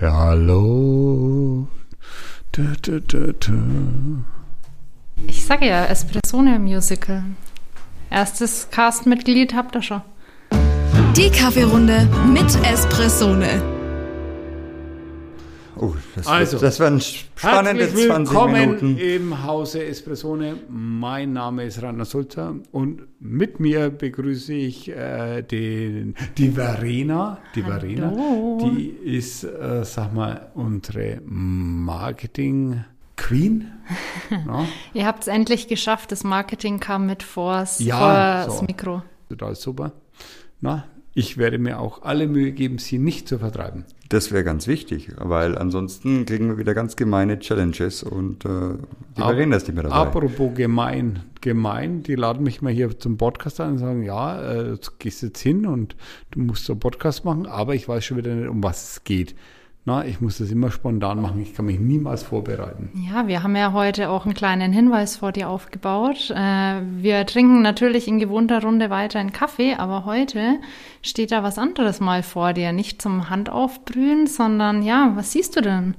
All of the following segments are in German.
Ja, hallo. Du, du, du, ich sage ja, Espressone Musical. Erstes Castmitglied habt ihr schon. Die Kaffeerunde mit Espressone. Oh, das, also, wird, das werden spannende 20 Minuten. im Hause Espressone. Mein Name ist Rainer Sulzer und mit mir begrüße ich äh, den, die Verena. Die Hallo. Verena, die ist, äh, sag mal, unsere Marketing- Queen. No? Ihr habt es endlich geschafft. Das Marketing kam mit vors, ja, vor so. das Mikro. Total super. Na, ich werde mir auch alle Mühe geben, sie nicht zu vertreiben. Das wäre ganz wichtig, weil ansonsten kriegen wir wieder ganz gemeine Challenges und äh, die Verena ist nicht mehr dabei. Apropos gemein, gemein, die laden mich mal hier zum Podcast ein und sagen, ja, äh, du gehst jetzt hin und du musst so einen Podcast machen, aber ich weiß schon wieder nicht, um was es geht. Na, ich muss das immer spontan machen. Ich kann mich niemals vorbereiten. Ja, wir haben ja heute auch einen kleinen Hinweis vor dir aufgebaut. Äh, wir trinken natürlich in gewohnter Runde weiter einen Kaffee, aber heute steht da was anderes mal vor dir. Nicht zum Handaufbrühen, sondern ja, was siehst du denn?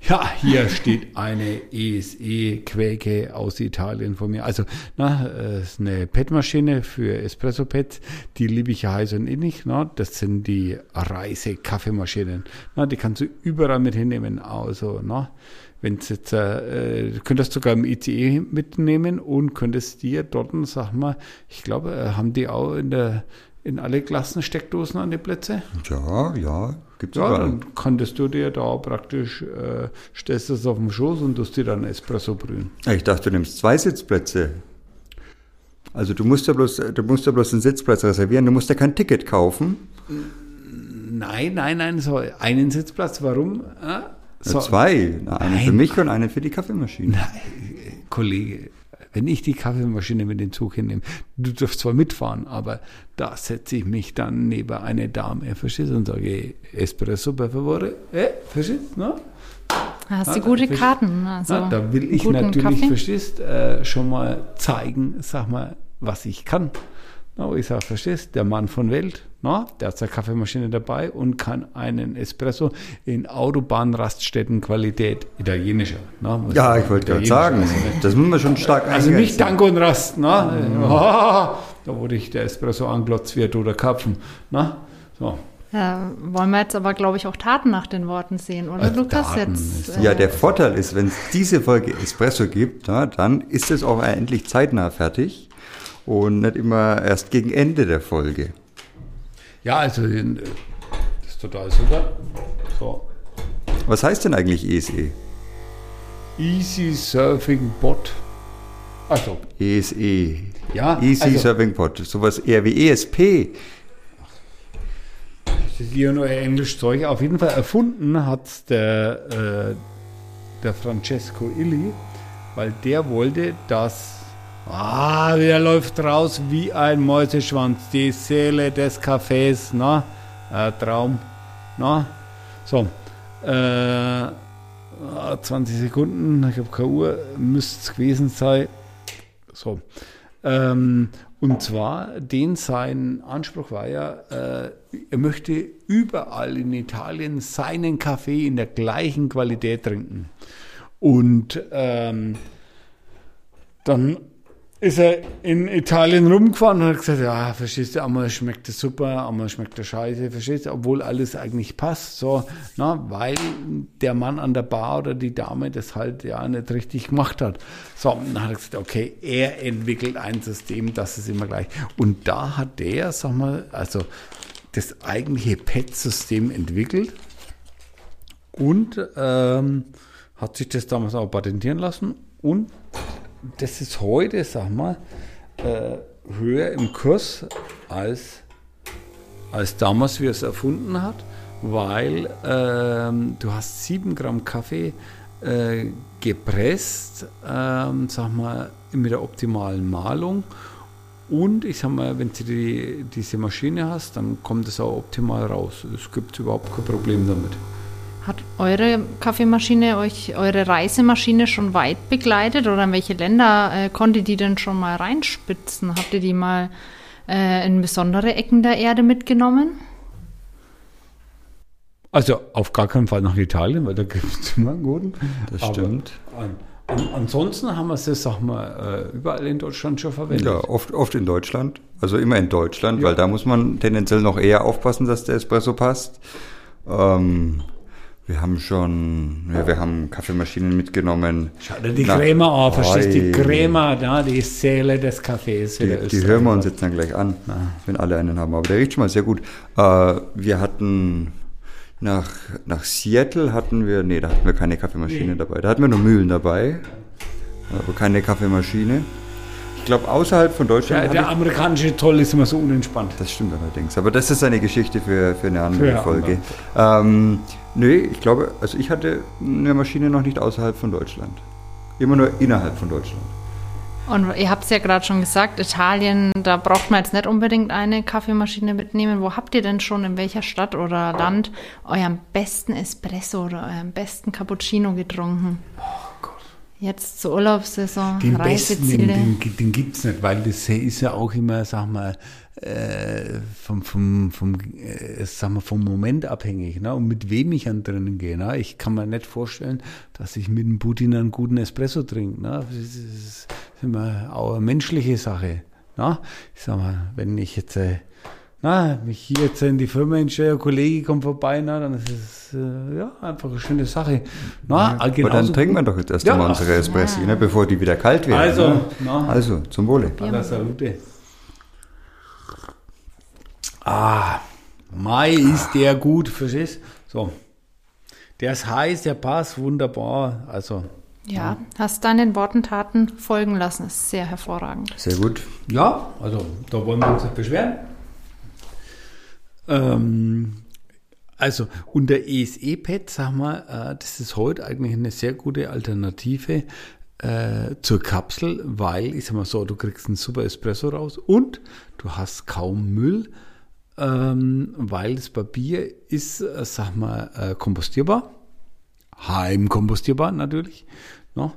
Ja, hier steht eine ESE-Quäke aus Italien vor mir. Also, na, ist eine PET-Maschine für Espresso-Pads. Die liebe ich ja heiß und innig. Na, das sind die Reise-Kaffeemaschinen. Na, die kannst du überall mit hinnehmen. Also, na, wenn es jetzt, äh, du könntest sogar im ICE mitnehmen und könntest dir dort, sag mal, ich glaube, äh, haben die auch in der in alle Klassen Steckdosen an die Plätze? Ja, ja, gibt es Ja, dann könntest du dir da praktisch, äh, stellst das auf dem Schoß und tust dir dann Espresso brühen. Ich dachte, du nimmst zwei Sitzplätze. Also du musst ja bloß, du musst ja bloß einen Sitzplatz reservieren, du musst ja kein Ticket kaufen. Nein, nein, nein, so einen Sitzplatz, warum? Ah, so. zwei, einen für mich und einen für die Kaffeemaschine. Nein, Kollege, wenn ich die Kaffeemaschine mit dem Zug hinnehme, du darfst zwar mitfahren, aber da setze ich mich dann neben eine Dame, verstehst du, und sage, Espresso per favore, eh, verstehst du, no? Hast du gute Karten. Also ja, da will ich natürlich, Kaffee. verstehst, äh, schon mal zeigen, sag mal, was ich kann. No, ich sage, verstehst, der Mann von Welt, no, der hat seine Kaffeemaschine dabei und kann einen Espresso in Autobahnraststättenqualität italienischer. No, ja, ich wollte gerade sagen, also, das müssen wir schon stark Also nicht Dank und Rast, no? Mhm. Oh, da wurde ich der Espresso anglotzt wird oder Kapfen. No? So. Ja, wollen wir jetzt aber, glaube ich, auch Taten nach den Worten sehen, oder also Lukas? Jetzt, äh, ja, der Vorteil ist, wenn es diese Folge Espresso gibt, ja, dann ist es auch endlich zeitnah fertig und nicht immer erst gegen Ende der Folge. Ja, also das ist total super. So. Was heißt denn eigentlich ESE? Easy Surfing Bot. Also. ESE. Ja. Easy also, Surfing Bot. Sowas eher wie ESP. Das ist hier nur Englisch Zeug. Auf jeden Fall erfunden hat der, äh, der Francesco Illi, weil der wollte, dass Ah, der läuft raus wie ein Mäuseschwanz. Die Seele des Cafés, na? Äh, Traum, na? So, äh, 20 Sekunden, ich habe keine Uhr, müsste es gewesen sein. So, ähm, und zwar, den sein Anspruch war ja, äh, er möchte überall in Italien seinen Kaffee in der gleichen Qualität trinken. Und ähm, dann ist er in Italien rumgefahren und hat gesagt, ja, verstehst du, einmal schmeckt es super, einmal schmeckt es scheiße, verstehst du, obwohl alles eigentlich passt, so, na, weil der Mann an der Bar oder die Dame das halt ja nicht richtig gemacht hat. So, dann hat er gesagt, okay, er entwickelt ein System, das ist immer gleich. Und da hat der, sag mal, also das eigentliche PET-System entwickelt und ähm, hat sich das damals auch patentieren lassen und das ist heute, sag mal, äh, höher im Kurs als, als damals, wie es erfunden hat, weil ähm, du hast 7 Gramm Kaffee äh, gepresst, ähm, sag mal, mit der optimalen Malung. Und ich sag mal, wenn du die, diese Maschine hast, dann kommt es auch optimal raus. Es gibt überhaupt kein Problem damit. Hat eure Kaffeemaschine euch, eure Reisemaschine schon weit begleitet oder in welche Länder äh, konnte die denn schon mal reinspitzen? Habt ihr die mal äh, in besondere Ecken der Erde mitgenommen? Also auf gar keinen Fall nach Italien, weil da gibt es immer einen guten. Das Aber stimmt. An, an, ansonsten haben wir es, sag mal, äh, überall in Deutschland schon verwendet. Ja, oft, oft in Deutschland. Also immer in Deutschland, weil da muss man tendenziell noch eher aufpassen, dass der Espresso passt. Ähm, wir haben schon, ja, wir haben Kaffeemaschinen mitgenommen. Schau dir die Na, Crema an, verstehst du? Die. Crema, da, die Seele des Kaffees. Die, die hören wir uns jetzt dann gleich an, wenn alle einen haben. Aber der riecht schon mal sehr gut. Äh, wir hatten nach, nach Seattle hatten wir, nee, da hatten wir keine Kaffeemaschine dabei. Da hatten wir nur Mühlen dabei, aber keine Kaffeemaschine. Ich glaube, außerhalb von Deutschland. Der, hatte der amerikanische Toll ist immer so unentspannt. das stimmt allerdings. Aber das ist eine Geschichte für, für eine andere Für Folge. Ähm, nö, ich glaube, also ich hatte eine Maschine noch nicht außerhalb von Deutschland. Immer nur innerhalb von Deutschland. Und ihr habt es ja gerade schon gesagt, Italien, da braucht man jetzt nicht unbedingt eine Kaffeemaschine mitnehmen. Wo habt ihr denn schon, in welcher Stadt oder Land, euren besten Espresso oder euren besten Cappuccino getrunken? Jetzt zur Urlaubssaison, Den besten, Reiseziele. den, den, den gibt es nicht, weil das ist ja auch immer, sag mal, äh, vom, vom, vom, äh, sag mal, vom Moment abhängig, ne? und mit wem ich an drinnen gehe. Ne? Ich kann mir nicht vorstellen, dass ich mit dem Putin einen guten Espresso trinke. Ne? Das ist, das ist immer auch eine menschliche Sache. Ne? Ich sag mal, wenn ich jetzt äh, na, mich hier jetzt in die Firma hinstelle, ein Kollege kommt vorbei, na, dann ist es äh, ja, einfach eine schöne Sache. Na, Aber genauso dann trinken wir gut- doch jetzt erst Ja, einmal unsere Espressi, ne, bevor die wieder kalt werden. Also, ne? na. also zum Wohle. Alla Salute. Ah, Mai ist der gut, verstehst So. Der ist heiß, der passt wunderbar. Also, Ja, hast deinen Worten Taten folgen lassen. Ist sehr hervorragend. Sehr gut. ja, also da wollen wir uns nicht beschweren. Ähm, also unter ESE-Pad, sag mal, äh, das ist heute eigentlich eine sehr gute Alternative äh, zur Kapsel, weil, ich sag mal so, du kriegst einen super Espresso raus und du hast kaum Müll, ähm, weil das Papier ist, äh, sag mal, äh, kompostierbar, heimkompostierbar natürlich. Ne?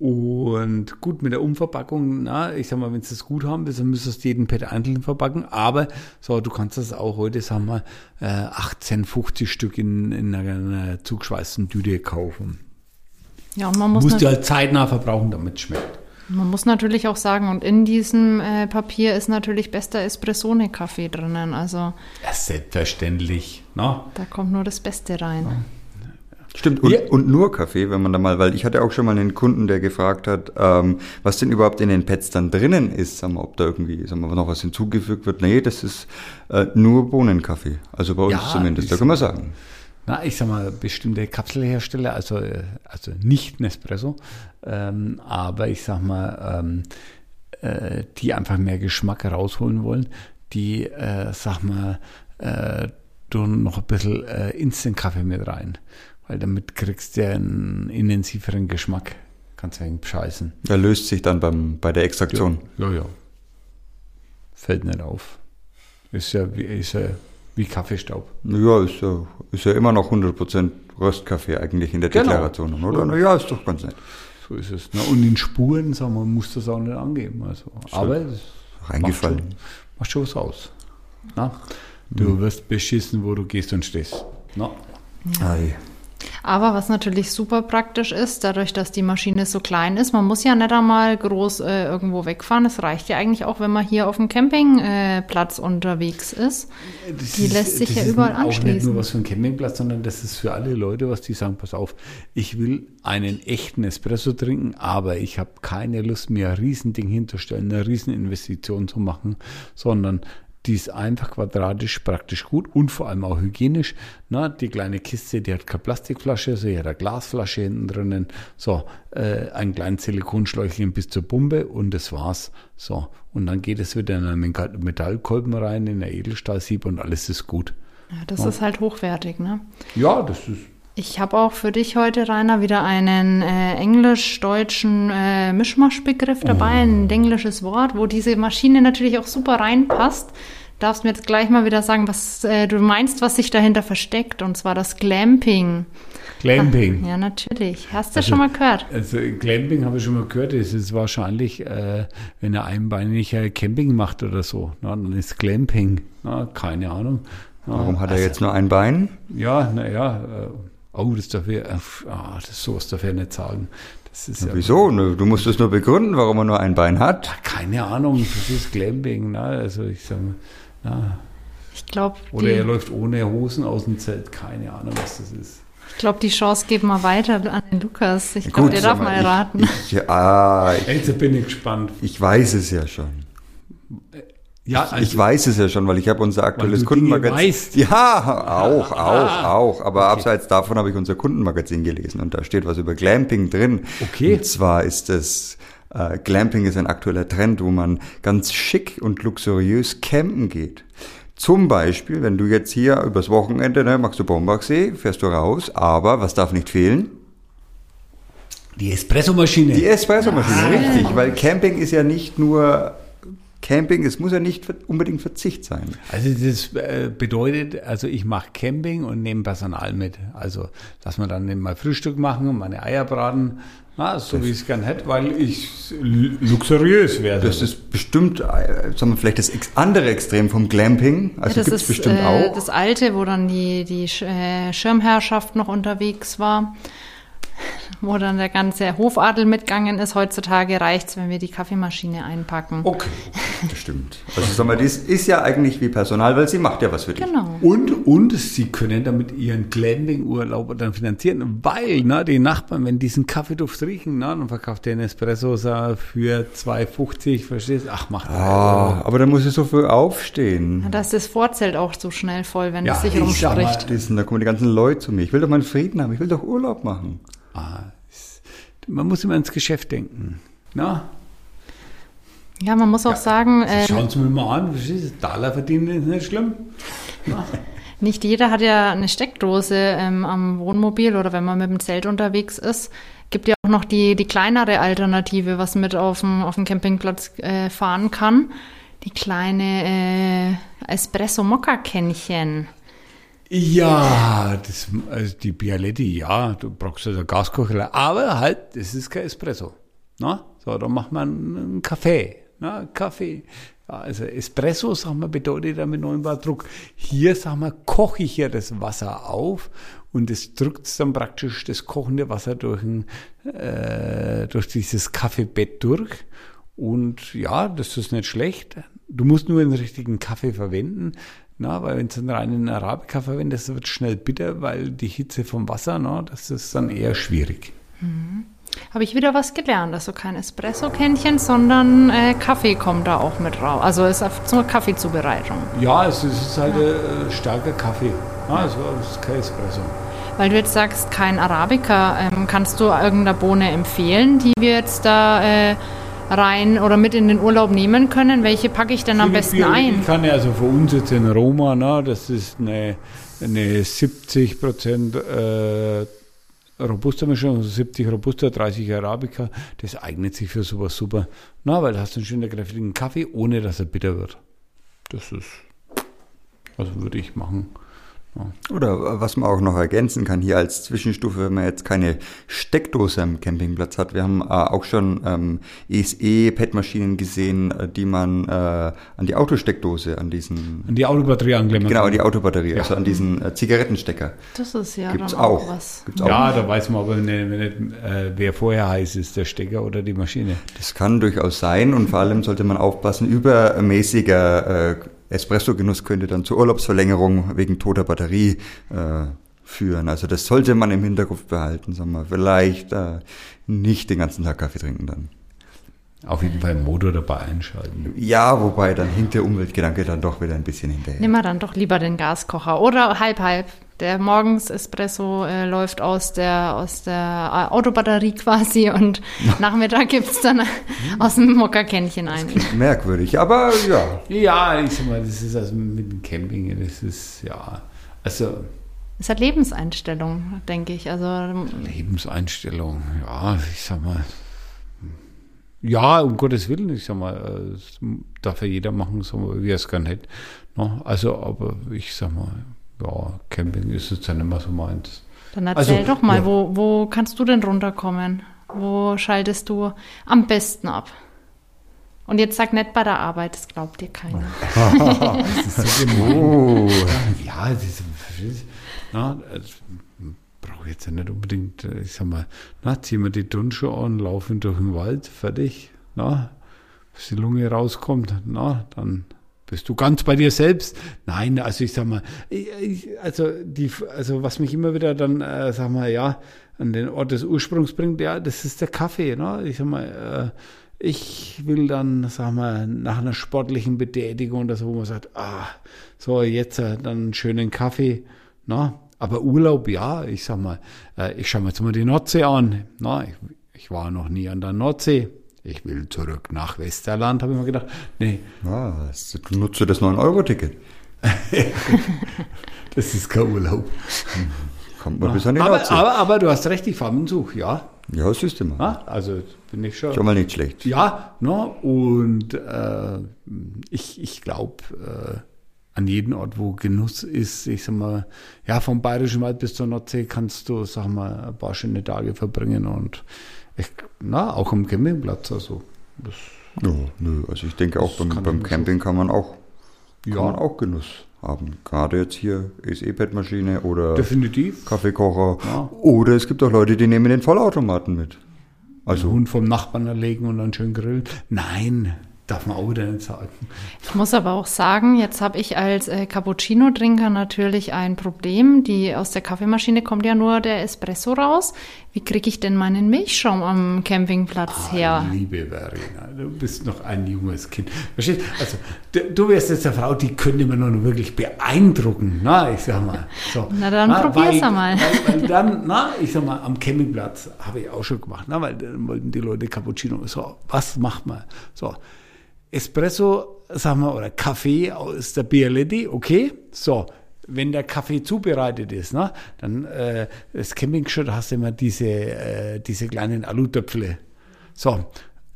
Und gut, mit der Umverpackung, na, ich sag mal, wenn du das gut haben willst, dann müsstest du jeden Pad einzeln verpacken. Aber so, du kannst das auch heute, sagen wir, äh, 18, 50 Stück in, in einer, einer zugeschweißten Tüte kaufen. Ja, und man muss, Musst du halt zeitnah verbrauchen, damit es schmeckt. man muss natürlich auch sagen, und in diesem äh, Papier ist natürlich bester Espressone-Kaffee drinnen. Also Ja, selbstverständlich. Na? da kommt nur das Beste rein. Stimmt, und, Ja. und nur Kaffee, wenn man da mal, weil ich hatte auch schon mal einen Kunden, der gefragt hat, ähm, was denn überhaupt in den Pads dann drinnen ist, sagen wir, ob da irgendwie sagen wir, noch was hinzugefügt wird. Nee, das ist äh, nur Bohnenkaffee. Also bei uns Ja, zumindest, da können wir sagen. Na, ich sag mal, bestimmte Kapselhersteller, also, äh, also nicht Nespresso, ähm, aber ich sag mal, ähm, äh, die einfach mehr Geschmack rausholen wollen, die, äh, sag mal, äh, tun noch ein bisschen äh, Instant-Kaffee mit rein, weil damit kriegst du ja einen intensiveren Geschmack. Kannst du eigentlich bescheißen. Der löst sich dann beim, bei der Extraktion. Ja, ja. Fällt nicht auf. Ist ja wie, ist ja wie Kaffeestaub. Ja, ist ja, ist ja immer noch 100% Röstkaffee eigentlich in der Genau. Deklaration, oder? Na ja, ist doch ganz nett. So ist es. Ne? Und in Spuren, sagen wir, muss das auch nicht angeben. Also, aber es Reingefallen. Macht schon, macht schon was aus. Na? Du wirst beschissen, wo du gehst und stehst. Na? Ei. Aber was natürlich super praktisch ist, dadurch, dass die Maschine so klein ist, man muss ja nicht einmal groß äh, irgendwo wegfahren. Es reicht ja eigentlich auch, wenn man hier auf dem Campingplatz äh, unterwegs ist. Das Die lässt sich ja ist überall auch nicht anschließen. nur was für ein Campingplatz, sondern das ist für alle Leute, was die sagen, pass auf, ich will einen echten Espresso trinken, aber ich habe keine Lust, mir ein Riesending hinzustellen, eine Rieseninvestition zu machen, sondern die ist einfach quadratisch praktisch gut und vor allem auch hygienisch. Na, die kleine Kiste, die hat keine Plastikflasche, so die hat eine Glasflasche hinten drinnen. So, äh, ein kleines Silikonschläuchchen bis zur Pumpe und das war's. So, und dann geht es wieder in einen Metallkolben rein, in ein Edelstahlsieb und alles ist gut. Ja, das ist halt hochwertig, ne? Ja, das ist. Ich habe auch für dich heute, Rainer, wieder einen äh, englisch-deutschen äh, Mischmaschbegriff dabei, ein englisches Wort, wo diese Maschine natürlich auch super reinpasst. Darfst mir jetzt gleich mal wieder sagen, was äh, du meinst, was sich dahinter versteckt, und zwar das Glamping. Glamping. Ja, natürlich. Hast du Also- schon mal gehört? Also Glamping habe ich schon mal gehört, es ist wahrscheinlich, äh, wenn er einbeinig äh, Camping macht oder so, na, dann ist Glamping, na, keine Ahnung. Warum hat er jetzt nur ein Bein? Ja, naja, äh, oh, das darf ich, äh, ah, das sowas darf ich nicht sagen. Das ist ja, Wieso? Ne, Du musst es nur begründen, warum er nur ein Bein hat. keine Ahnung, das ist Glamping, ne? also ich sag mal, na, Ich glaube, oder er läuft ohne Hosen aus dem Zelt, keine Ahnung, was das ist. ich glaub, die Chance geben wir weiter an den Lukas. Ich glaube, der darf mal ich- raten. Ich, ich, ah, ich, Jetzt bin ich gespannt. ich weiß es ja schon. Ja, also, ich weiß es ja schon, weil ich habe unser aktuelles Kundenmagazin. weißt. Ja, auch, auch, auch. Aber Okay. abseits davon habe ich unser Kundenmagazin gelesen und da steht was über Glamping drin. Okay. Und zwar ist es äh, Glamping ist ein aktueller Trend, wo man ganz schick und luxuriös campen geht. Zum Beispiel, wenn du jetzt hier übers Wochenende, ne, machst du Bombachsee, fährst du raus, aber was darf nicht fehlen? die Espressomaschine. Die Espressomaschine, richtig, weil Camping ist ja nicht nur Camping, es muss ja nicht unbedingt Verzicht sein. Also das äh, bedeutet, also ich mache Camping und nehme Personal mit. Also lass mal dann eben mal Frühstück machen und meine Eier braten, na, so wie ich es gern hätte, weil ich lu- luxuriös werde. Das ist bestimmt, äh, sagen wir vielleicht das andere Extrem vom Glamping. Also das gibt's ist bestimmt äh, auch. das alte, wo dann die, die äh, Schirmherrschaft noch unterwegs war, wo dann der ganze Hofadel mitgegangen ist. Heutzutage reicht's, wenn wir die Kaffeemaschine einpacken. okay. Bestimmt. Also sagen wir, das ist ja eigentlich wie Personal, weil sie macht ja was für dich. Genau. Und, und sie können damit ihren Glamping-Urlaub dann finanzieren, weil na, die Nachbarn, wenn diesen Kaffeeduft riechen, na, dann verkauft der einen Espresso so für 2,50, verstehst du? Ach, mach das. Ah, aber da muss ich so früh aufstehen. Da ist das Vorzelt auch so schnell voll, wenn Ja, es sich ich sag mal, rumspricht. Das, da kommen die ganzen Leute zu mir. Ich will doch meinen Frieden haben. Ich will doch Urlaub machen. Ah, es- man muss immer ins Geschäft denken. Na, Ja, man muss auch sagen, äh, Schauen Sie mir mal an? Dollar verdienen ist nicht schlimm. nicht jeder hat ja eine Steckdose ähm, am Wohnmobil oder wenn man mit dem Zelt unterwegs ist. Gibt ja auch noch die, die kleinere Alternative, was mit auf dem, auf dem Campingplatz äh, fahren kann. Die kleine äh, Espresso-Mokka-Kännchen. Ja, das, also die Bialetti, ja, du brauchst also Gaskocher, aber halt, das ist kein Espresso. Na? So, dann macht man einen Kaffee. Na, Kaffee. Ja, also Espresso, sag mal, bedeutet ja mit 9 Bar Druck. Hier, sag mal, koche ich ja das Wasser auf und es drückt dann praktisch das kochende Wasser durch, ein, äh, durch dieses Kaffeebett durch. Und ja, das ist nicht schlecht. Du musst nur den richtigen Kaffee verwenden. Na, weil wenn du einen reinen Arabica verwendest, wird es schnell bitter, weil die Hitze vom Wasser, na, das ist dann eher schwierig. Habe ich wieder was gelernt. Also kein Espresso-Kännchen, sondern äh, Kaffee kommt da auch mit raus. Also ist zur Kaffeezubereitung. Ja, es ist halt äh, starker Kaffee. Ja, also es ist kein Espresso. Weil du jetzt sagst, kein Arabica, ähm, kannst du irgendeine Bohne empfehlen, die wir jetzt da äh, rein oder mit in den Urlaub nehmen können? Welche packe ich denn am besten Ich ein? kann ja also für uns jetzt in Roma, na, das ist eine, eine 70 Prozent äh, Robusta-Mischung, also 70 Robusta, 30 Arabica. Das eignet sich für sowas super. Na, weil da hast du einen schönen kräftigen Kaffee, ohne dass er bitter wird. Das ist, also würde ich machen. Oder was man auch noch ergänzen kann hier als Zwischenstufe, wenn man jetzt keine Steckdose am Campingplatz hat. Wir haben äh, auch schon ähm, ESE-PET-Maschinen gesehen, äh, die man äh, an die Autosteckdose, an diesen, An die Autobatterie anklemmen. genau, an die Autobatterie, Ja. also an diesen äh, Zigarettenstecker. Das ist ja Gibt's dann auch, auch. was. Gibt's auch. Ja, da weiß man aber nicht, nicht äh, wer vorher heiß ist, der Stecker oder die Maschine. Das kann durchaus sein und vor allem sollte man aufpassen, übermäßiger äh, Espresso-Genuss könnte dann zur Urlaubsverlängerung wegen toter Batterie äh, führen. Also das sollte man im Hinterkopf behalten, sagen wir. Vielleicht äh, nicht den ganzen Tag Kaffee trinken dann. Auf jeden Fall Motor dabei einschalten. Ja, wobei dann hinkt der Umweltgedanke dann doch wieder ein bisschen hinterher. Nehmen wir dann doch lieber den Gaskocher oder halb halb. Der morgens Espresso äh, läuft aus der aus der äh, Autobatterie quasi und Nachmittag gibt's dann aus dem Mokka-Kännchen ein. Merkwürdig, aber ja. Ja, ich sag mal, das ist also mit dem Camping, das ist ja, also Es hat Lebenseinstellung, denke ich. Also Lebenseinstellung, ja, ich sag mal, ja, um Gottes Willen, ich sag mal, äh, das darf ja jeder machen, sag mal, wie er es gern hätte. Ne? Also, aber ich sag mal, ja, Camping ist jetzt ja nicht mehr so meins. dann erzähl Also, doch mal, ja. wo, wo kannst du denn runterkommen? Wo schaltest du am besten ab? Und jetzt sag nicht bei der Arbeit, das glaubt dir keiner. Das ist so gemein. Oh. Ja, das ist, na, das brauche jetzt ja nicht unbedingt, äh, ich sag mal, na, ziehen wir die Turnschuhe an, laufen durch den Wald, fertig, na, bis die Lunge rauskommt, na, dann bist du ganz bei dir selbst. Nein, also ich sag mal, ich, also die, also was mich immer wieder dann, äh, sag mal, ja, an den Ort des Ursprungs bringt, ja, das ist der Kaffee, ne? Ich sag mal, äh, ich will dann, sag mal, nach einer sportlichen Betätigung oder so, wo man sagt, ah, so, jetzt äh, dann einen schönen Kaffee, na, aber Urlaub, ja, ich sag mal, äh, ich schaue mir jetzt mal die Nordsee an, na, ich, ich war noch nie an der Nordsee, ich will zurück nach Westerland, habe ich mir gedacht, nee, Was? Du nutzt das 9-Euro-Ticket. das ist kein Urlaub. Kommt man bis an die Aber, Nordsee. aber, aber du hast recht, ich fahre mit dem Zug, ja, ja, siehst du mal. na, also bin ich schon. Schon mal nicht schlecht. Ja, ne? und äh, ich, ich glaube, äh, an jedem Ort, wo Genuss ist, ich sag mal, ja, vom Bayerischen Wald bis zur Nordsee kannst du, sag mal, ein paar schöne Tage verbringen und ich, na, auch am Campingplatz, also das, Ja, nö, also ich denke auch beim, beim Camping kann man auch, Ja. kann man auch Genuss haben. Gerade jetzt hier ist E-Pad-Maschine oder definitiv. Kaffeekocher. Ja. Oder es gibt auch Leute, die nehmen den Vollautomaten mit. Also Also Hund vom Nachbarn erlegen und dann schön grillen. Nein, darf man auch wieder nicht sagen. Ich muss aber auch sagen, jetzt habe ich als äh, Cappuccino-Trinker natürlich ein Problem. Die aus der Kaffeemaschine kommt ja nur der Espresso raus. Wie kriege ich denn meinen Milchschaum am Campingplatz her? Liebe Verena, du bist noch ein junges Kind. Verstehst Also, du, du wärst jetzt eine Frau, die könnte man nur wirklich beeindrucken. Na, ich sag mal. So. Na, dann probier's weil, einmal. Weil, weil dann, na, ich sag mal, am Campingplatz habe ich auch schon gemacht, na, weil dann wollten die Leute Cappuccino. So, was macht man? So, Espresso, sagen wir, oder Kaffee aus der Bialetti, okay, so. Wenn der Kaffee zubereitet ist, ne, dann äh, das Camping-Shirt hast du immer diese, äh, diese kleinen Alutöpfle. So,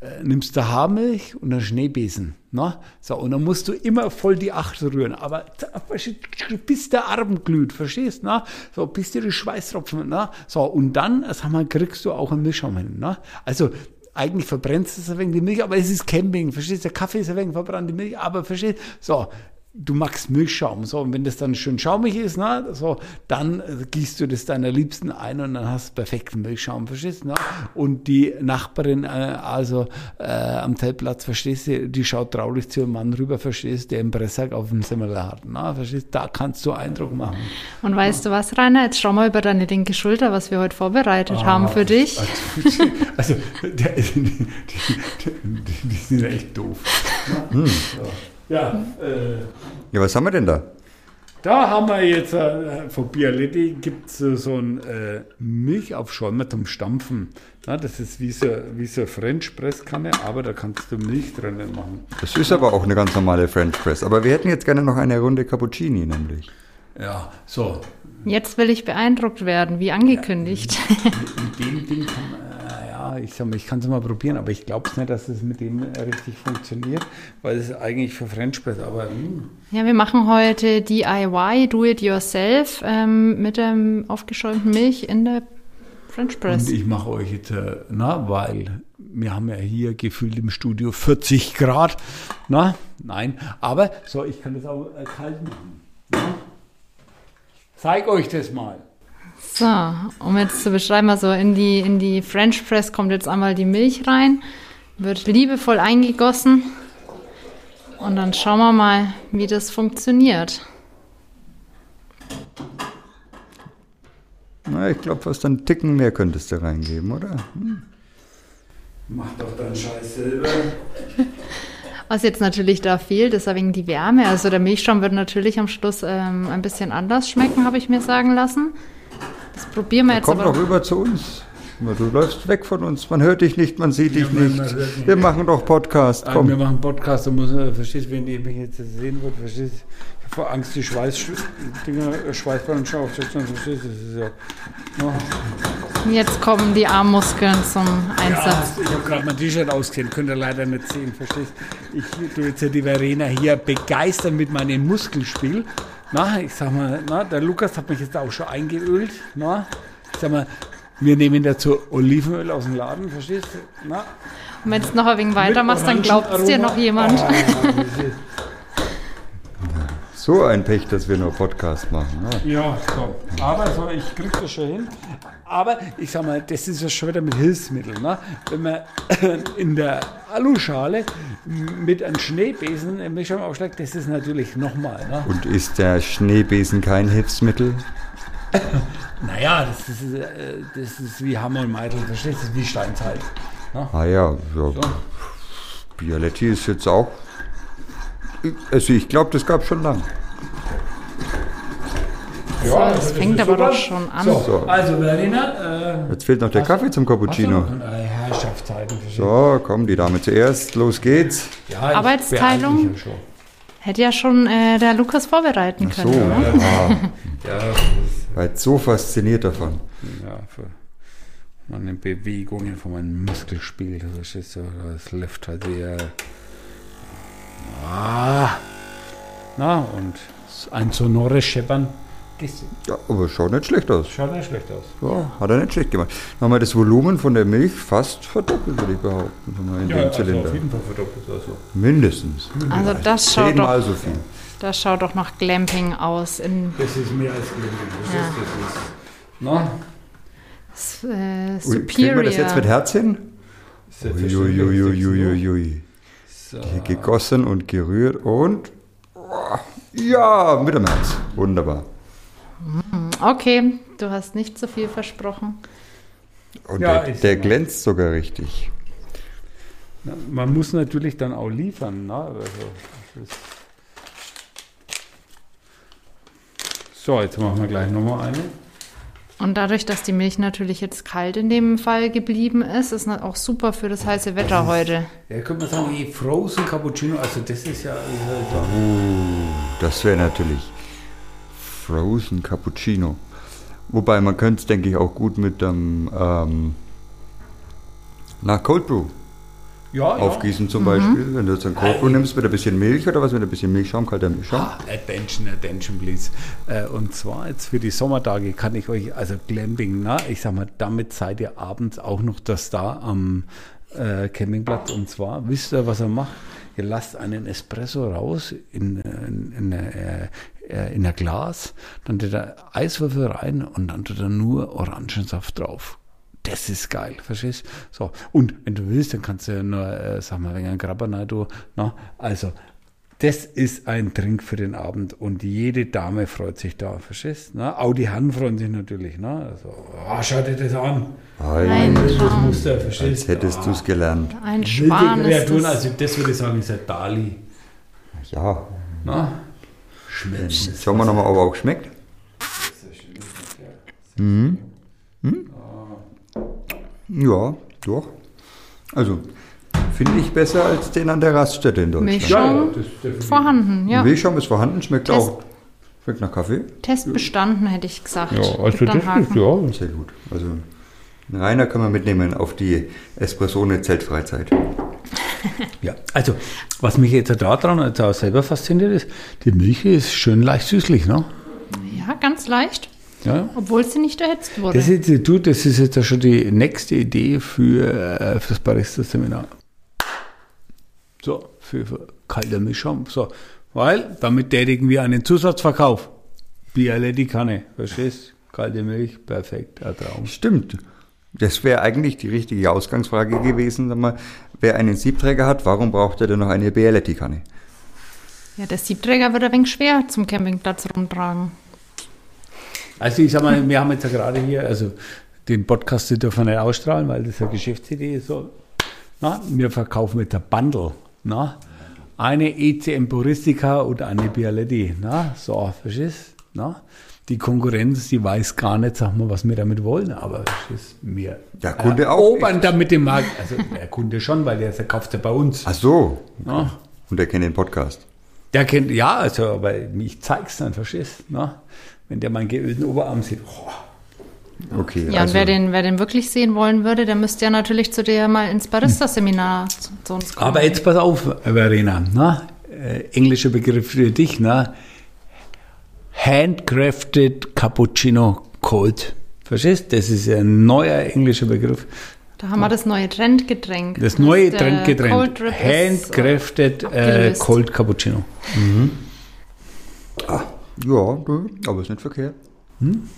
äh, nimmst du Haarmilch und einen Schneebesen. Ne? So, und dann musst du immer voll die Acht rühren. Aber bis der Arm glüht, verstehst du? Ne? So, bis dir die Schweißtropfen. Ne? So, und dann, sag mal, kriegst du auch einen Milchschaum hin. Ne? Also, eigentlich verbrennst du ein wenig die Milch, aber es ist Camping, verstehst du? Der Kaffee ist ein wenig verbrannt, die Milch, aber verstehst So, du magst Milchschaum, so, und wenn das dann schön schaumig ist, ne, so, dann äh, gießt du das deiner Liebsten ein und dann hast du perfekten Milchschaum, verstehst du? Ne? Und die Nachbarin, äh, also äh, am Zeltplatz, verstehst du, die schaut traurig zu ihrem Mann rüber, verstehst du, der im Pressack auf dem Semmel hat, ne? verstehst du? Da kannst du Eindruck machen. Und weißt du was, Rainer? Jetzt schau mal über deine linke Schulter, was wir heute vorbereitet haben für dich. Also, der, die, die, die, die sind echt doof. Ne? So. Ja, äh, Ja, was haben wir denn da? Da haben wir jetzt äh, von Bialetti gibt es äh, so einen äh, Milchaufschäumer zum Stampfen. Na, das ist wie so, wie so eine French Presskanne, aber da kannst du Milch drinnen machen. Das ist aber auch eine ganz normale French Press. Aber wir hätten jetzt gerne noch eine Runde Cappuccini, nämlich. Ja, so. Jetzt will ich beeindruckt werden, wie angekündigt. Mit dem Ding kann man, äh, ja, ich sag mal, ich kann es mal probieren, aber ich glaube es nicht, dass es mit dem äh, richtig funktioniert, weil es eigentlich für French Press, aber hm, Ja, wir machen heute DIY, Do It Yourself, ähm, mit dem aufgeschäumten Milch in der French Press. Und ich mache euch jetzt, äh, na, weil wir haben ja hier gefühlt im Studio 40 Grad. Na, nein, aber so, ich kann das auch äh, kalt machen. Na? Zeig euch das mal. So, um jetzt zu beschreiben, also in die, in die French Press kommt jetzt einmal die Milch rein, wird liebevoll eingegossen und dann schauen wir mal, wie das funktioniert. Na, ich glaube, fast einen Ticken mehr könntest du reingeben, oder? Hm. Mach doch deinen Scheiß selber. Was jetzt natürlich da fehlt, ist wenig die Wärme. Also der Milchschaum wird natürlich am Schluss ähm, ein bisschen anders schmecken, habe ich mir sagen lassen. Das probieren wir jetzt Komm doch rüber zu uns. Du läufst weg von uns. Man hört dich nicht, man sieht dich Ja, man- nicht. man mich Wir machen doch Podcast. Ah, wir Komm. machen Podcast, da muss man, verstehst du, wenn ihr mich jetzt sehen wollt, verstehst du, ich vor Angst, die Schweiß, Dinger, Schweißballen schon aufzusetzen, verstehst du, das ist ja, ja. Jetzt kommen die Armmuskeln zum Einsatz. Ja, ich habe gerade mein T-Shirt ausgesehen, könnt ihr leider nicht sehen, verstehst Ich tue jetzt ja die Verena hier begeistern mit meinem Muskelspiel. Na, ich sag mal, na, der Lukas hat mich jetzt auch schon eingeölt. Na, ich sag mal, wir nehmen dazu Olivenöl aus dem Laden, verstehst du? Na, Wenn du noch ein wenig weitermachst, dann glaubt es dir noch jemand. Ah, So ein Pech, dass wir nur Podcast machen. Ne? Ja, so. Aber so, ich krieg das schon hin. Aber ich sag mal, das ist ja schon wieder mit Hilfsmitteln. Ne? Wenn man in der Aluschale mit einem Schneebesen eine Mischung aufschlägt, das ist natürlich nochmal. Ne? Und ist der Schneebesen kein Hilfsmittel? Naja, das ist, äh, das ist wie Hammer und Meitel, verstehst du? Das ist wie Steinzeit. Ah ja, ja. Bialetti ist jetzt auch. Also ich glaube, das gab schon lang. So, das fängt aber doch schon an. So, So. also Verena, äh, Jetzt fehlt noch der Kaffee zum Cappuccino. äh? So, komm, die Dame zuerst. Los geht's. Ja, ich Arbeitsteilung? ja. Hätte ja schon äh, der Lukas vorbereiten So, können. Ne? ah, Ja, das ist, war jetzt so fasziniert davon. ja, für meine Bewegungen von meinem Muskelspiel, das ist so, das läuft halt sehr. Ah, na, und ein sonores Scheppern, Ja, aber schaut nicht schlecht aus. schaut nicht schlecht aus. Ja, hat er nicht schlecht gemacht. Nochmal das Volumen von der Milch fast verdoppelt, würde ich behaupten. In Ja, dem also Zylinder. auf jeden Fall verdoppelt. Also. Mindestens. Also das schaut, Zehnmal doch, so viel. Das schaut doch nach Glamping aus. In Das ist mehr als glücklich. Das Ja. ist, das ist, na, äh, Ui, Kriegen wir das jetzt mit Superior. Herz hin? Uiuiuiui. So. Hier gegossen und gerührt und. oh, Ja, mit dem Herz. Wunderbar. Okay, du hast nicht so viel versprochen. Und Ja, der, der glänzt sogar richtig. Na, Man muss natürlich dann auch liefern. Ne? Also, das ist so, jetzt machen wir gleich nochmal eine. Und dadurch, dass die Milch natürlich jetzt kalt in dem Fall geblieben ist, ist das auch super für das heiße Wetter heute. Ja, könnte man sagen, eh, Frozen Cappuccino, also das ist ja. Also, Das wäre natürlich Frozen Cappuccino. Wobei man könnte es, denke ich, auch gut mit dem ähm, nach Cold Brew ja, ja. aufgießen zum Beispiel. Wenn du jetzt ein Cold Brew nimmst mit ein bisschen Milch oder was mit ein bisschen Milchschaum, kalter Milchschaum. Ah, attention, attention, please. Äh, und zwar jetzt für die Sommertage kann ich euch, also Glamping, na, ich sag mal, damit seid ihr abends auch noch der Star am äh, Campingplatz. Und zwar, wisst ihr, was er macht? Ihr lasst einen Espresso raus in, äh, in, in, äh, äh, in ein Glas, dann tut er Eiswürfel rein und dann tut er nur Orangensaft drauf. Das ist geil, verstehst So, und wenn du willst, dann kannst du ja nur, äh, sag mal, wegen ein Grabernado, na, also, das ist ein Trink für den Abend und jede Dame freut sich da, verstehst ne? Auch die Herren freuen sich natürlich, ne? Also, ah, schau dir das an. Ein Das. Muster, verstehst Als hättest Ah, du es gelernt. Ein Schwan ist Kreaturen, das. also das würde ich sagen, ist ein Dali. Ja, Ne? Schmerz. schauen wir nochmal, ob er auch schmeckt. Mhm. Mhm. Ja, doch. Also, finde ich besser als den an der Raststätte in Deutschland. Milchschaum das ist definitiv. vorhanden, ja. Milchschaum ist vorhanden, schmeckt Test. auch. Schmeckt nach Kaffee. Test bestanden, hätte ich gesagt. Ja, also das ist, ja. Sehr gut. Also, einen Rainer können wir mitnehmen auf die Espressone Zeltfreizeit. Ja, also, was mich jetzt daran jetzt auch selber fasziniert ist, die Milch ist schön leicht süßlich, ne? Ja, ganz leicht, Ja. obwohl sie nicht erhitzt wurde. Das ist, du, das ist jetzt ja schon die nächste Idee für, äh, für das Barista-Seminar. So, für, für kalte Mischung. So, weil damit tätigen wir einen Zusatzverkauf. Bierle die Kanne, verstehst? Kalte Milch, perfekt, ein Traum. Stimmt. Das wäre eigentlich die richtige Ausgangsfrage gewesen. Sag mal, wer einen Siebträger hat, warum braucht er denn noch eine Bialetti-Kanne? ja, der Siebträger wird ein wenig schwer zum Campingplatz rumtragen. Also ich sag mal, wir haben jetzt ja gerade hier, also den Podcast den dürfen wir nicht ausstrahlen, weil das eine Geschäftsidee ist. So, na, wir verkaufen mit der Bundle. Na? Eine ECM Puristica und eine Bialetti. Na? So, verstehst na? Die Konkurrenz, die weiß gar nicht, sag mal, was wir damit wollen, aber verstehst mir. Der Kunde auch Erobern damit den Markt. Also der Kunde schon, weil der verkauft ja bei uns. Ach so. Na? Und er kennt den Podcast. Der kennt, ja, also, aber ich zeig's dann, verstehst na? Wenn der meinen geölten Oberarm sieht, oh, Okay. Ja, also, und wer den, wer den wirklich sehen wollen würde, der müsste ja natürlich zu dir mal ins Barista-Seminar zu, zu uns kommen. Aber jetzt pass auf, Verena, na? Äh, englischer Begriff für dich, na? Handcrafted Cappuccino Cold. Verstehst? Das ist ein neuer englischer Begriff. Da haben wir das neue Trendgetränk. Das neue Der Trendgetränk. Handcrafted äh. Cold Cappuccino. Ja, aber ist nicht verkehrt. Hm?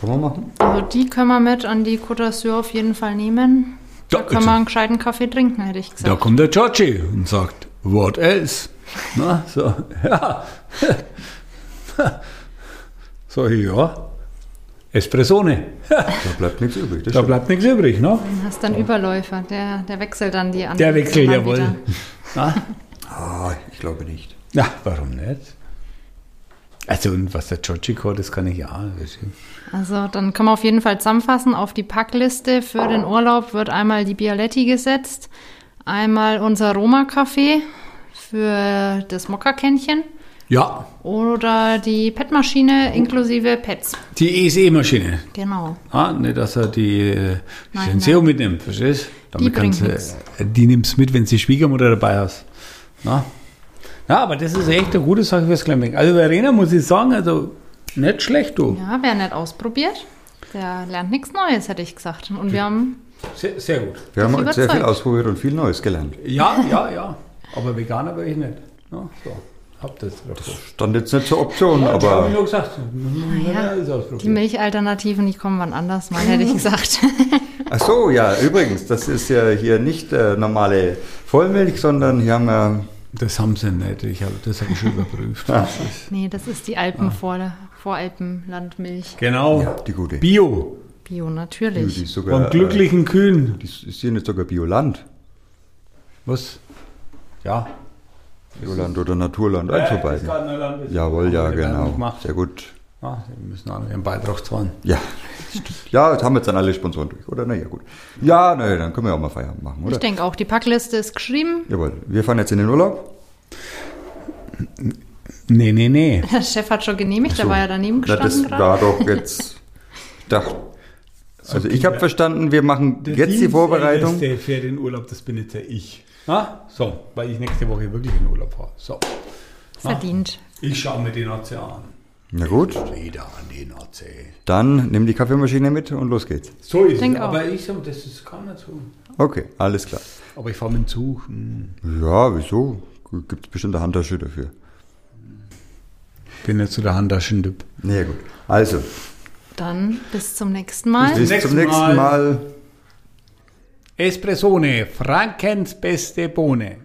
Kann man machen. Also die können wir mit an die Côte d'Azur auf jeden Fall nehmen. Da Ja, können also- wir einen gescheiten Kaffee trinken, hätte ich Da gesagt. kommt der Georgie und sagt, what else? Na, so, ja. so, ja. Espressone. Da bleibt nichts übrig. Das Da stimmt. bleibt nichts übrig, ne? Du hast dann Überläufer, der, der wechselt dann die anderen. Der Wechsel, Mal jawohl. Na? ah, ich glaube nicht. Ja, warum nicht? Also, und was der kann, das kann ich ja. Ist- Also dann können wir auf jeden Fall zusammenfassen. Auf die Packliste für den Urlaub wird einmal die Bialetti gesetzt, einmal unser Roma-Kaffee für das Mokka-Kännchen Ja, oder die PET-Maschine inklusive Pets. die ESE-Maschine. Genau. Ah, nicht, dass er die äh, Nein, Senseo nein. mitnimmt, verstehst du? Die kannst äh, Die nimmst mit, wenn sie Schwiegermutter dabei hast. Na? Ja, aber das ist echt eine gute Sache fürs Glamping. Also Verena muss ich sagen, also nicht schlecht, du. Ja, wer nicht ausprobiert, der lernt nichts Neues, hätte ich gesagt. Und wir haben, Sehr, sehr gut. Wir haben heute sehr viel überzeugt. ausprobiert und viel Neues gelernt. Ja, ja, ja. Aber Veganer wäre ich nicht. Ja, so. Hab das drauf. Stand jetzt nicht zur Option, Ja, aber habe aber ich nur gesagt. ja, alles die. Milchalternativen, die kommen wann anders mal, hätte ich gesagt. Ach so, ja, übrigens, das ist ja hier nicht äh, normale Vollmilch, sondern hier haben wir Das haben sie nicht. Ich hab, das habe ich schon überprüft. Das ist, nee, das ist die Alpen vor, Voralpenlandmilch. genau. ja, die gute. Bio. Bio, Die natürlich. ist sogar, Von glücklichen Kühen. Äh, die ist hier nicht sogar Bioland. Was? Ja. Bioland oder Naturland, eins von beiden. Jawohl, ja, genau. Sehr gut. Ja, wir müssen auch noch ihren Beitrag zahlen. Ja, ja, jetzt haben wir jetzt dann alle Sponsoren durch, oder? Na ja, gut. Ja, na ja, dann können wir auch mal Feierabend machen, oder? Ich denke auch, die Packliste ist geschrieben. Jawohl, wir fahren jetzt in den Urlaub. Nee, nee, nee. Der Chef hat schon genehmigt, der So. war ja daneben Na, das gestanden gerade. war doch jetzt. Ich dachte, also ich habe verstanden, wir machen jetzt die Vorbereitung. Der für den Urlaub, das bin jetzt ja ich. Na? So, weil ich nächste Woche wirklich in Urlaub fahre. So. Verdient. Ich schaue mir die Nordsee an. Na gut, Wieder an die Nordsee. dann nimm die Kaffeemaschine mit und los geht's. So ist Denk es. auch. Aber ich sage, das ist gar nicht so. Okay, alles klar. Aber ich fahre mit dem Zug. Hm. Ja, wieso? Gibt es bestimmt eine Handtasche dafür. Bin nicht so der Handtaschentyp. Na ja, gut. Also, Dann bis zum nächsten Mal. bis nächsten zum nächsten Mal. Mal. Espressone, Frankens beste Bohne.